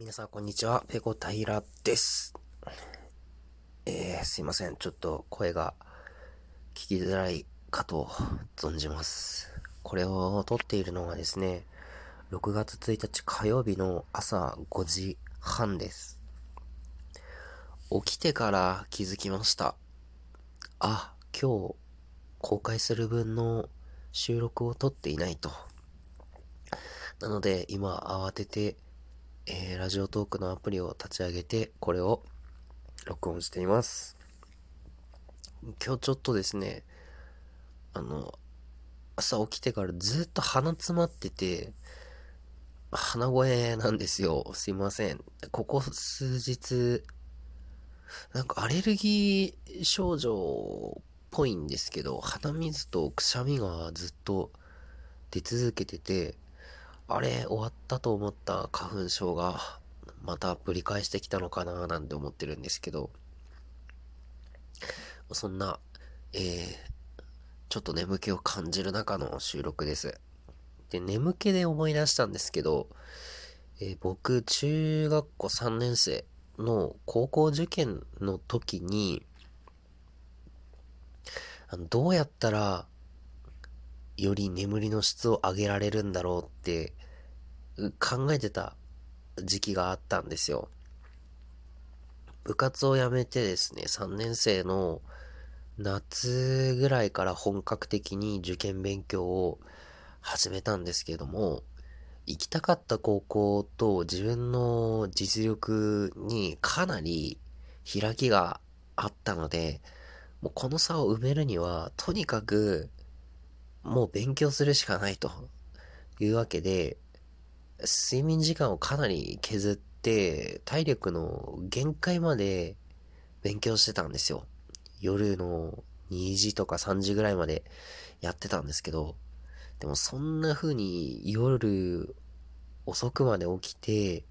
皆さん、こんにちは。ペコ平です。えー、すいません。ちょっと声が聞きづらいかと存じます。これを撮っているのがですね、6月1日火曜日の朝5時半です。起きてから気づきました。あ、今日公開する分の収録を撮っていないと。なので、今慌ててえー、ラジオトークのアプリを立ち上げて、これを録音しています。今日ちょっとですね、あの、朝起きてからずっと鼻詰まってて、鼻声なんですよ。すいません。ここ数日、なんかアレルギー症状っぽいんですけど、鼻水とくしゃみがずっと出続けてて、あれ、終わったと思った花粉症が、またぶり返してきたのかななんて思ってるんですけど、そんな、えー、ちょっと眠気を感じる中の収録です。で、眠気で思い出したんですけど、えー、僕、中学校3年生の高校受験の時に、あのどうやったらより眠りの質を上げられるんだろうって考えてた時期があったんですよ。部活を辞めてですね、3年生の夏ぐらいから本格的に受験勉強を始めたんですけども、行きたかった高校と自分の実力にかなり開きがあったので、もうこの差を埋めるには、とにかくもう勉強するしかないというわけで、睡眠時間をかなり削って、体力の限界まで勉強してたんですよ。夜の2時とか3時ぐらいまでやってたんですけど、でもそんな風に夜遅くまで起きて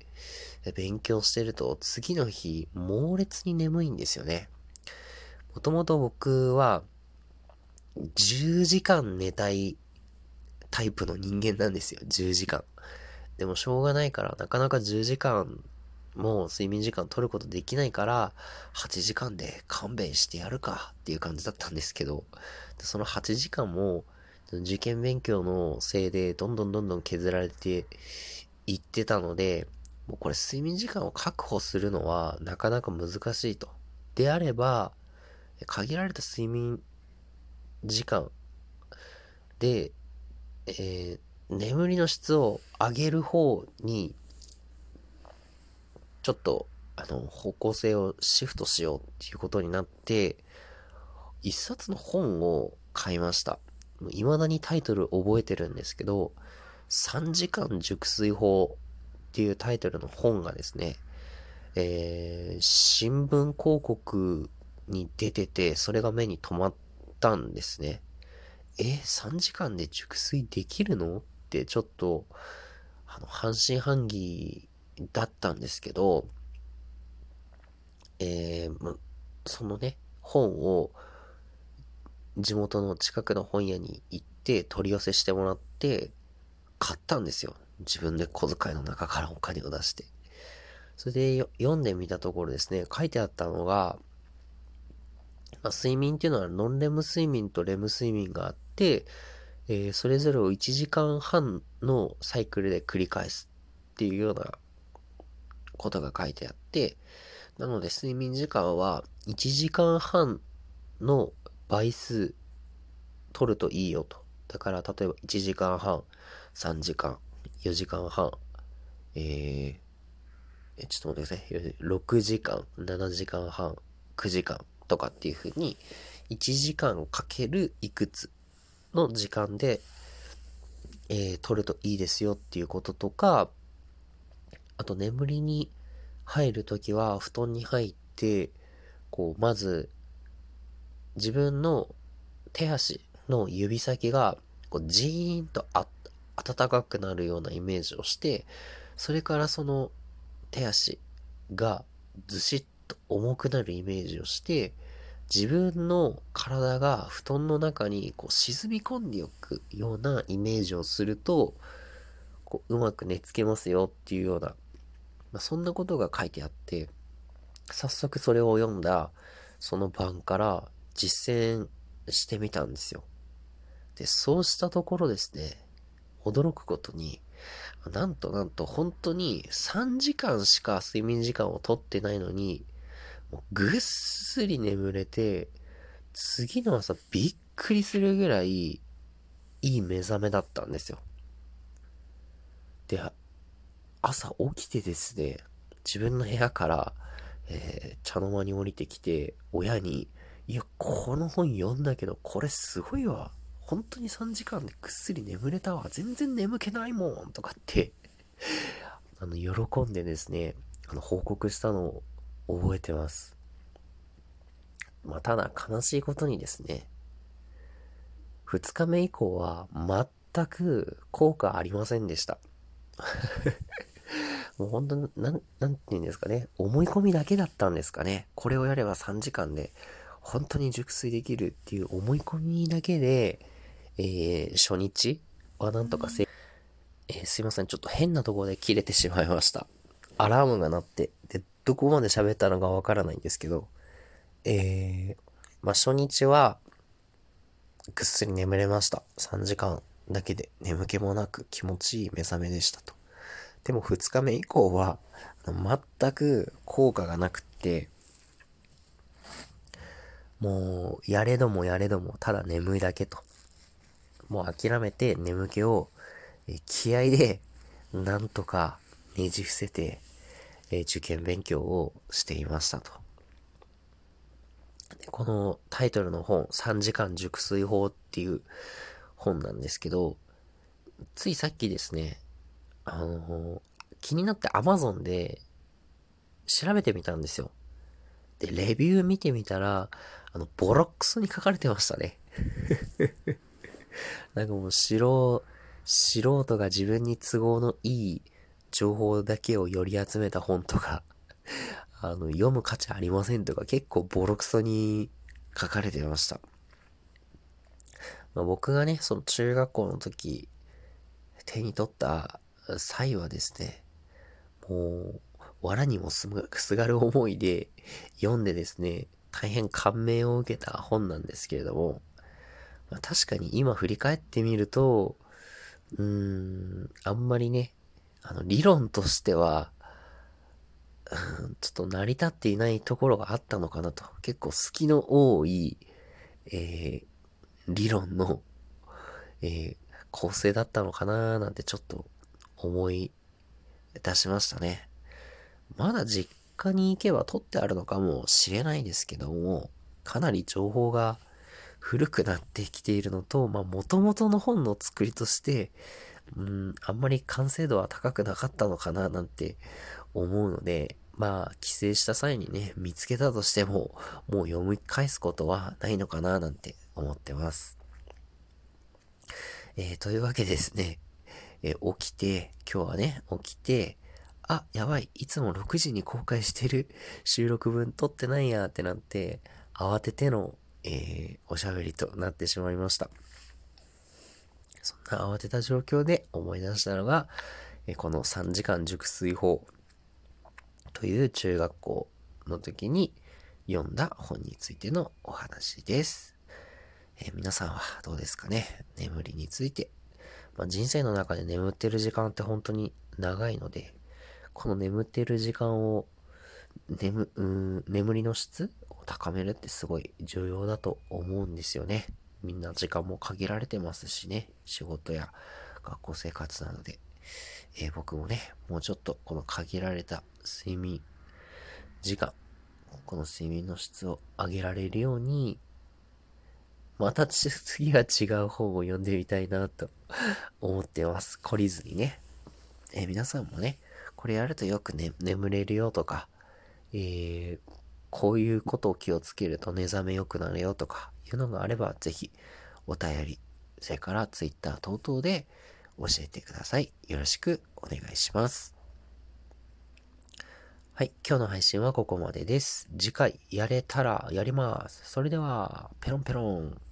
勉強してると次の日猛烈に眠いんですよね。もともと僕は10時間寝たいタイプの人間なんですよ。10時間。でもしょうがないから、なかなか10時間も睡眠時間取ることできないから、8時間で勘弁してやるかっていう感じだったんですけど、その8時間も受験勉強のせいでどんどんどんどん削られていってたので、もうこれ睡眠時間を確保するのはなかなか難しいと。であれば、限られた睡眠時間で、えー、眠りの質を上げる方に、ちょっと、あの、方向性をシフトしようっていうことになって、一冊の本を買いました。未だにタイトル覚えてるんですけど、3時間熟睡法っていうタイトルの本がですね、えー、新聞広告に出てて、それが目に留まったんですね。え、3時間で熟睡できるの？ってちょっと、あの、半信半疑だったんですけど、えー、そのね、本を地元の近くの本屋に行って取り寄せしてもらって買ったんですよ。自分で小遣いの中からお金を出して。それで読んでみたところですね、書いてあったのが、まあ、睡眠っていうのはノンレム睡眠とレム睡眠があって、えー、それぞれを1時間半のサイクルで繰り返すっていうようなことが書いてあって、なので睡眠時間は1時間半の倍数取るといいよと。だから例えば1時間半、3時間、4時間半、えー、ちょっと待ってください。6時間、7時間半、9時間とかっていう風に、1時間かけるいくつの時間で、えー、取るといいですよっていうこととか、あと眠りに入るときは布団に入って、こう、まず、自分の手足の指先が、こう、ジーンとあ、暖かくなるようなイメージをして、それからその手足がずしっと重くなるイメージをして、自分の体が布団の中にこう沈み込んでおくようなイメージをすると、こううまく寝つけますよっていうようなまあ、そんなことが書いてあって、早速それを読んだその晩から実践してみたんですよ。で、そうしたところですね、驚くことに、なんとなんと本当に3時間しか睡眠時間をとってないのに、ぐっすり眠れて、次の朝びっくりするぐらいいい目覚めだったんですよ。で、朝起きてですね、自分の部屋から、えー、茶の間に降りてきて、親に、いや、この本読んだけど、これすごいわ。本当に3時間でぐっすり眠れたわ。全然眠気ないもん。とかってあの、喜んでですね、あの、報告したのを覚えてます。まあ、ただ悲しいことにですね、2日目以降は全く効果ありませんでした。もう本当に、なん、なんて言うんですかね。思い込みだけだったんですかね。これをやれば3時間で、本当に熟睡できるっていう思い込みだけで、えー、初日はなんとかせ、えー、すいません。ちょっと変なところで切れてしまいました。アラームが鳴って、で、どこまで喋ったのかわからないんですけど、えー、まあ、初日は、ぐっすり眠れました。3時間だけで眠気もなく気持ちいい目覚めでしたと。でも2日目以降は、全く効果がなくって、もう、やれどもやれども、ただ眠いだけと。もう諦めて眠気を、気合で、なんとかねじ伏せて、え受験勉強をしていましたと。このタイトルの本、3時間熟睡法っていう本なんですけど、ついさっきですね、あの、気になって Amazon で調べてみたんですよ。で、レビュー見てみたら、あの、ボロックスに書かれてましたね。なんかもう素、素人が自分に都合のいい情報だけをより集めた本とか、あの、読む価値ありませんとか結構ボロクソに書かれてました。まあ、僕がね、その中学校の時、手に取った際はですね、もう、藁にもすがる思いで読んでですね、大変感銘を受けた本なんですけれども、まあ、確かに今振り返ってみると、うーん、あんまりね、あの、理論としては、うん、ちょっと成り立っていないところがあったのかなと。結構隙の多い、えー、理論の、えー、構成だったのかななんてちょっと思い出しましたね。まだ実家に行けば取ってあるのかもしれないですけども、かなり情報が古くなってきているのと、まあ、元々の本の作りとして、うん、あんまり完成度は高くなかったのかな、なんて思うので、まあ、帰省した際にね、見つけたとしても、もう読み返すことはないのかな、なんて思ってます。えー、というわけですね、えー、起きて、今日はね、起きて、あ、やばい、いつも6時に公開してる収録分撮ってないやってなって、慌ててのえー、おしゃべりとなってしまいました。慌てた状況で思い出したのが、この3時間熟睡法という中学校の時に読んだ本についてのお話です。えー、皆さんはどうですかね？眠りについて。まあ、人生の中で眠ってる時間って本当に長いので、この眠ってる時間を眠、うん、眠りの質を高めるってすごい重要だと思うんですよね。みんな時間も限られてますしね。仕事や学校生活なので。えー、僕もね、もうちょっとこの限られた睡眠時間、この睡眠の質を上げられるように、また次は違う本を読んでみたいなと 思ってます。懲りずにね。えー、皆さんもね、これやるとよくね、眠れるよとか、えー、こういうことを気をつけると寝覚め良くなるよとかいうのがあれば、ぜひお便り、それからツイッター等々で教えてください。よろしくお願いします。はい。今日の配信はここまでです。次回やれたらやります。それでは、ペロンペロン。